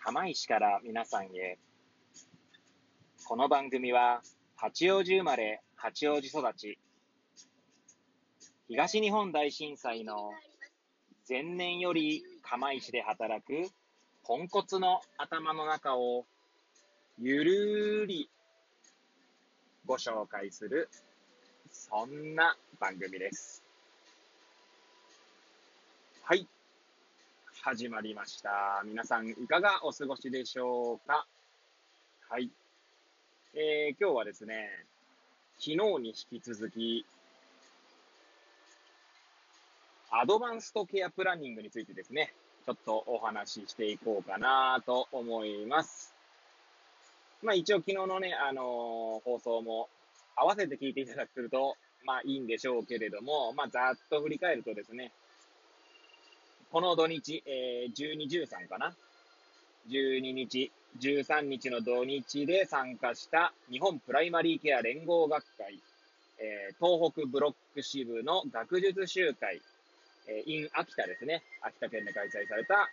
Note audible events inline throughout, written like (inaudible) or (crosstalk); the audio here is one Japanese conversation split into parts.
釜石から皆さんへ。この番組は、八王子生まれ、八王子育ち、東日本大震災の前年より釜石で働くポンコツの頭の中をゆるーりご紹介する、そんな番組です。はい。始まりました。皆さんいかがお過ごしでしょうか？はい。えー、今日はですね、昨日に引き続き、アドバンストケアプランニングについてですね、ちょっとお話ししていこうかなと思います。まあ一応昨日のね、あのー、放送も合わせて聞いていただくと、まあいいんでしょうけれども、まあざっと振り返るとですね、この土日、えー、12、13かな ?12 日、13日の土日で参加した日本プライマリーケア連合学会、えー、東北ブロック支部の学術集会、えー、in 秋田ですね。秋田県で開催された、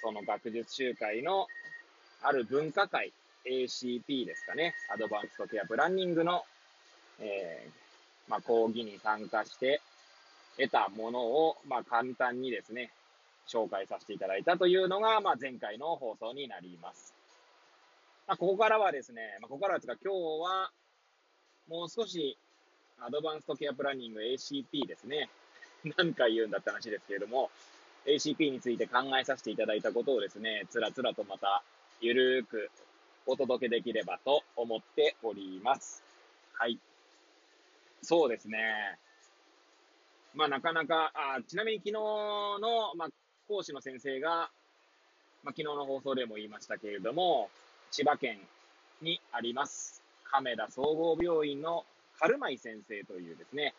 その学術集会のある文化会、ACP ですかね。アドバンストケアプランニングの、えー、まあ、講義に参加して得たものを、まあ、簡単にですね、紹介させていただいたというのが、まあ、前回の放送になります。まあ、ここからはですね、まあ、ここからはですが、今日は、もう少し、アドバンストケアプランニング ACP ですね。(laughs) 何回言うんだって話ですけれども、ACP について考えさせていただいたことをですね、つらつらとまた、ゆるーくお届けできればと思っております。はい。そうですね。まあなかなか、あちなみに昨日の、まあ、講師の先生が、まあ、昨日の放送でも言いましたけれども、千葉県にあります、亀田総合病院のカルマイ先生というですね、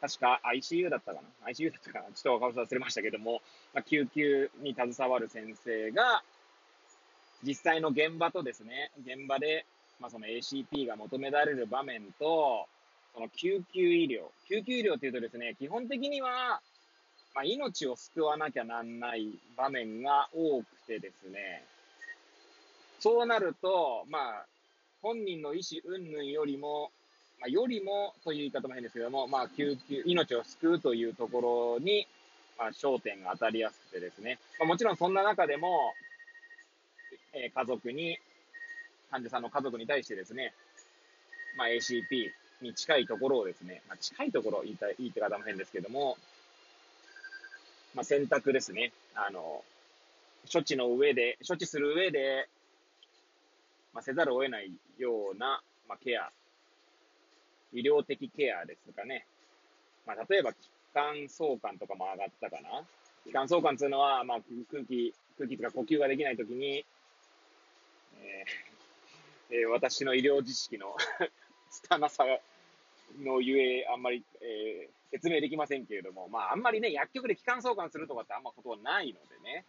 確か ICU だったかな ?ICU だったかな？ちょっと顔忘れましたけども、まあ、救急に携わる先生が、実際の現場とですね、現場で、まあ、その ACP が求められる場面と、その救急医療。救急医療っていうとですね、基本的には、まあ、命を救わなきゃなんない場面が多くてですね、そうなると、まあ、本人の意思云々よりも、まあ、よりもという言い方も変ですけども、まあ、救急、命を救うというところに、まあ、焦点が当たりやすくてですね、まあ、もちろんそんな中でも、えー、家族に、患者さんの家族に対してですね、まあ、ACP に近いところをですね、まあ、近いところ言いたい、いいって方も変ですけども、まあ、選択ですね。あの、処置の上で、処置する上で、まあ、せざるを得ないような、まあ、ケア、医療的ケアですかね。まあ、例えば、気管相関とかも上がったかな。気管相関っていうのは、まあ、空気、空気とか呼吸ができないときに、えーえー、私の医療知識の (laughs) 拙さのゆえ、あんまり、えー、説明できませんけれども、まあ、あんまりね、薬局で気管相関するとかってあんまことはないのでね。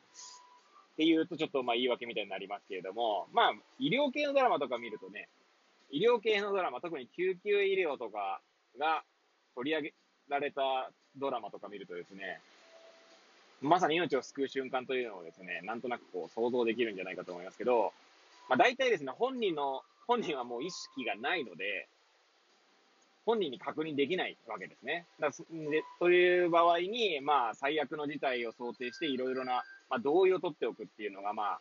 っていうとちょっとまあ言い訳みたいになりますけれども、まあ、医療系のドラマとか見るとね、医療系のドラマ、特に救急医療とかが取り上げられたドラマとか見るとですね、まさに命を救う瞬間というのをですね、なんとなくこう想像できるんじゃないかと思いますけど、まあ大体ですね、本人の、本人はもう意識がないので、本人に確認できないわけですね。だでという場合に、まあ、最悪の事態を想定して、いろいろな、まあ、同意を取っておくっていうのが、まあ、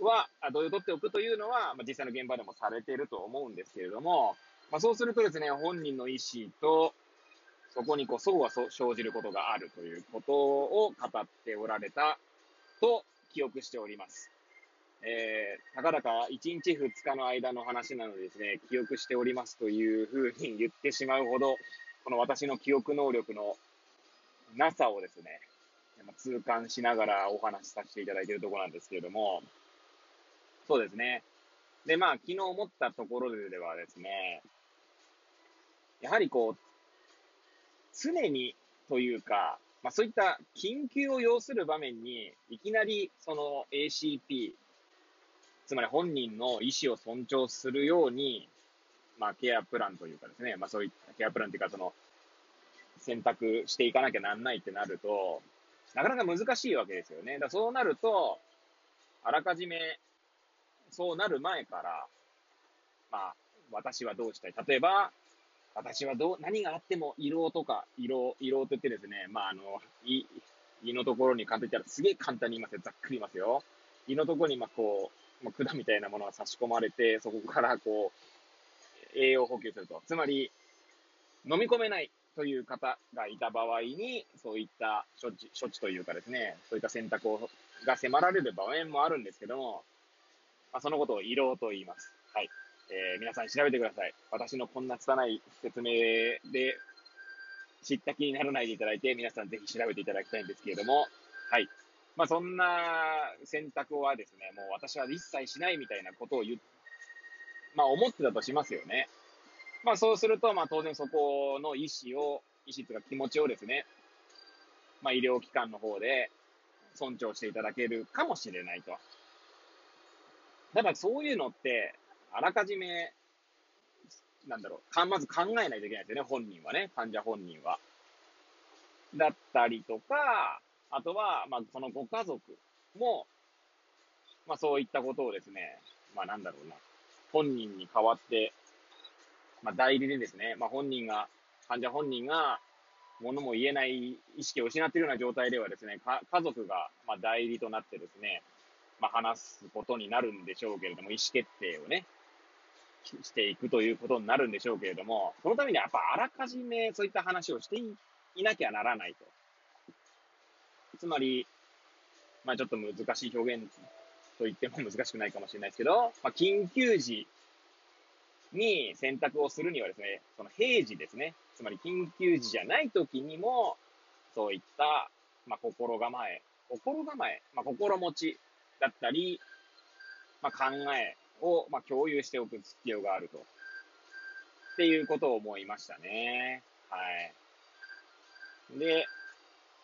は、同意を取っておくというのは、まあ、実際の現場でもされていると思うんですけれども、まあ、そうするとですね、本人の意思と、そこにこう、相が生じることがあるということを語っておられたと記憶しております。えー、たかだか1日2日の間の話なのでですね、記憶しておりますというふうに言ってしまうほど、この私の記憶能力のなさをですね、痛感しながらお話しさせていただいているところなんですけれども、そうですね。で、まあ、昨日思ったところではですね、やはりこう、常にというか、まあそういった緊急を要する場面に、いきなりその ACP、つまり本人の意思を尊重するように、まあ、ケアプランというかですね、まあ、そういったケアプランというか、その、選択していかなきゃなんないってなると、なかなか難しいわけですよね。だそうなると、あらかじめ、そうなる前から、まあ、私はどうしたい？例えば、私はどう、何があっても、色とか、色、色と言ってですね、まあ、あの、い、胃のところに簡単に言ったらすげえ簡単に言いますよ。ざっくり言いますよ。胃のところに、まあ、こう、まあ、管みたいなものが差し込まれて、そこからこう、栄養補給すると。つまり、飲み込めないという方がいた場合に、そういった処置、処置というかですね、そういった選択を、が迫られる場面もあるんですけども、まあ、そのことを胃ろうと言います。はい。えー、皆さん調べてください。私のこんな拙い説明で知った気にならないでいただいて、皆さんぜひ調べていただきたいんですけれども、まあ、そんな選択はですね、もう私は一切しないみたいなことを言まあ、思ってたとしますよね。まあ、そうすると、まあ、当然そこの意思を、意思というか気持ちをですね、まあ、医療機関の方で尊重していただけるかもしれないと。ただ、そういうのって、あらかじめ、なんだろう、か、まず考えないといけないですよね、本人はね、患者本人は。だったりとか、あとは、まあ、そのご家族も、まあ、そういったことをですね、まあ、なんだろうな、本人に代わって、まあ、代理でですね、まあ、本人が、患者本人が、物も言えない意識を失っているような状態ではですね、家族が、まあ、代理となってですね、まあ、話すことになるんでしょうけれども、意思決定をね、していくということになるんでしょうけれども、そのためにはやっぱあらかじめそういった話をしていなきゃならないと。つまり、まあちょっと難しい表現と言っても難しくないかもしれないですけど、まあ緊急時に選択をするにはですね、その平時ですね。つまり緊急時じゃない時にも、そういった、まあ心構え、心構え、まあ心持ちだったり、まあ考えを、まあ、共有しておく必要があると。っていうことを思いましたね。はい。で、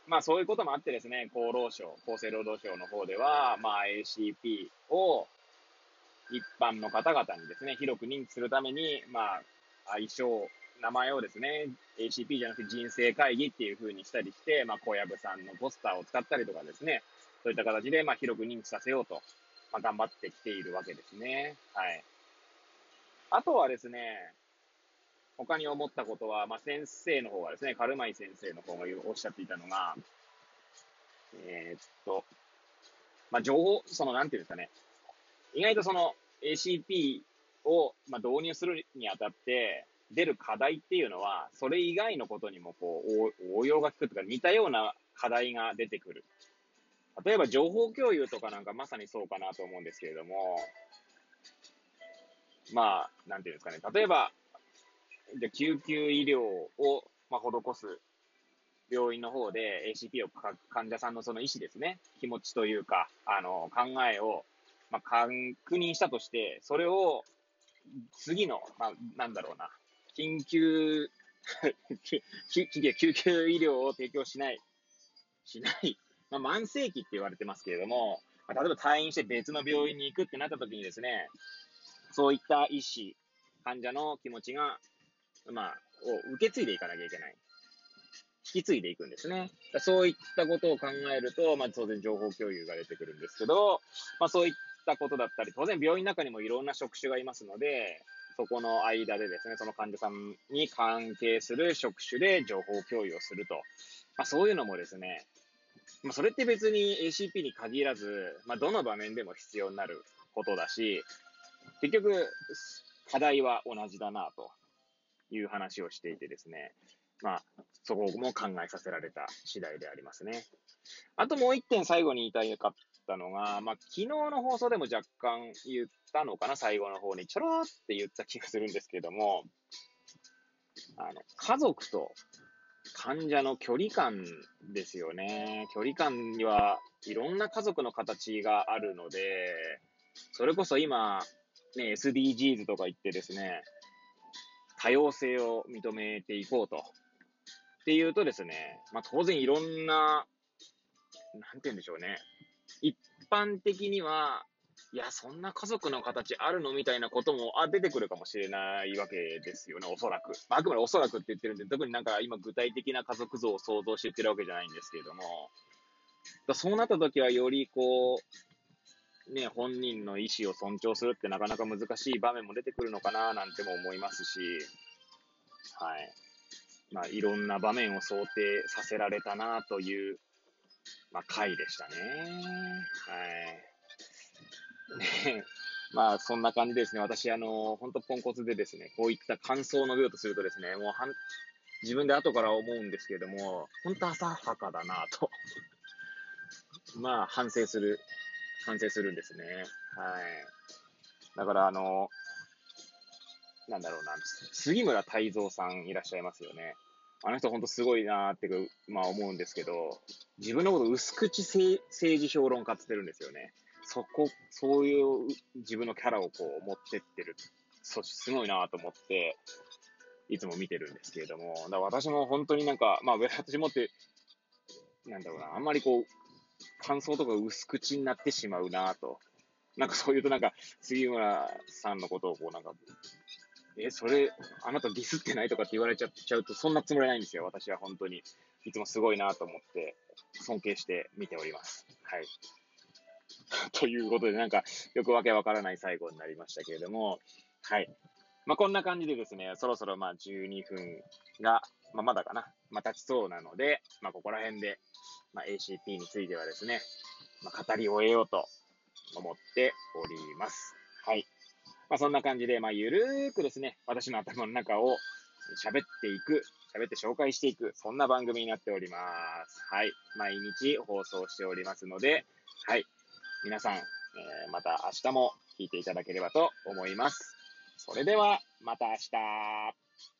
まあそういうこともあってですね、厚労省、厚生労働省の方では、まあ ACP を一般の方々にですね、広く認知するために、まあ、愛称、名前をですね、ACP じゃなくて人生会議っていう風にしたりして、まあ、小籔さんのポスターを使ったりとかですね、そういった形で、まあ、広く認知させようとまあ、頑張ってきているわけですね。はい。あとはですね、他に思ったことは、まあ、先生の方がですね、カルマイ先生の方がおっしゃっていたのが、えー、っと、まあ、情報、その、なんていうんですかね、意外とその ACP を、まあ、導入するにあたって、出る課題っていうのは、それ以外のことにも、こう、応用が効くとか、似たような課題が出てくる。例えば情報共有とかなんかまさにそうかなと思うんですけれども、まあ、なんていうんですかね。例えば、じゃ救急医療を、まあ、施す病院の方で ACP を患者さんのその意思ですね。気持ちというか、あの、考えを、まあ、確認したとして、それを次の、まあ、なんだろうな、緊急 (laughs) 救急医療を提供しない、しないまあ、慢性期って言われてますけれども、まあ、例えば退院して別の病院に行くってなった時にですね、そういった医師、患者の気持ちが、まあ、を受け継いでいかなきゃいけない。引き継いでいくんですね。そういったことを考えると、まあ、当然情報共有が出てくるんですけど、まあ、そういったことだったり、当然病院の中にもいろんな職種がいますので、そこの間でですね、その患者さんに関係する職種で情報共有をすると。まあ、そういうのもですね、まあ、それって別に ACP に限らず、まあ、どの場面でも必要になることだし、結局、課題は同じだな、という話をしていてですね。まあ、そこも考えさせられた次第でありますね。あともう一点最後に言いたかったのが、まあ、昨日の放送でも若干言ったのかな、最後の方にちょろって言った気がするんですけども、あの、家族と患者の距離感ですよね。距離感にはいろんな家族の形があるので、それこそ今、ね、SDGs とか言ってですね、多様性を認めていこうと。っていうとですね、まあ当然いろんな、なんて言うんでしょうね。一般的には、いや、そんな家族の形あるのみたいなことも、あ、出てくるかもしれないわけですよね、おそらく。まあ、くまでおそらくって言ってるんで、特になんか今具体的な家族像を想像して言ってるわけじゃないんですけれども、そうなった時はよりこう、ね、本人の意思を尊重するってなかなか難しい場面も出てくるのかななんても思いますし、はい。まあ、いろんな場面を想定させられたなという、まあ、回でしたね。はい。ねまあ、そんな感じですね。私、あの、本当ポンコツでですね、こういった感想を述べようとするとですね、もうはん、自分で後から思うんですけれども、本当浅はかだなと。まあ、反省する、反省するんですね。はい。だから、あの、なんだろうな、杉村太蔵さんいらっしゃいますよね。あの人ほんとすごいなーって、まあ思うんですけど、自分のこと薄口政治評論家って言ってるんですよね。そこ、そういう自分のキャラをこう持ってってる。そすごいなと思って、いつも見てるんですけれども、だ私も本当になんか、まあ私もって、なんだろうな、あんまりこう、感想とか薄口になってしまうなと。なんかそういうとなんか、杉村さんのことをこうなんか、え、それ、あなたディスってないとかって言われちゃうと、そんなつもりないんですよ。私は本当に。いつもすごいなと思って、尊敬して見ております。はい。(laughs) ということで、なんか、よくわけわからない最後になりましたけれども、はい。まあ、こんな感じでですね、そろそろま12分が、まあ、まだかな、まあ、経ちそうなので、まあ、ここら辺で、まあ、ACP についてはですね、まあ、語り終えようと思っております。はい。まあ、そんな感じで、まあ、ゆるーくですね、私の頭の中を喋っていく、喋って紹介していく、そんな番組になっております。はい。毎日放送しておりますので、はい。皆さん、えー、また明日も聞いていただければと思います。それでは、また明日。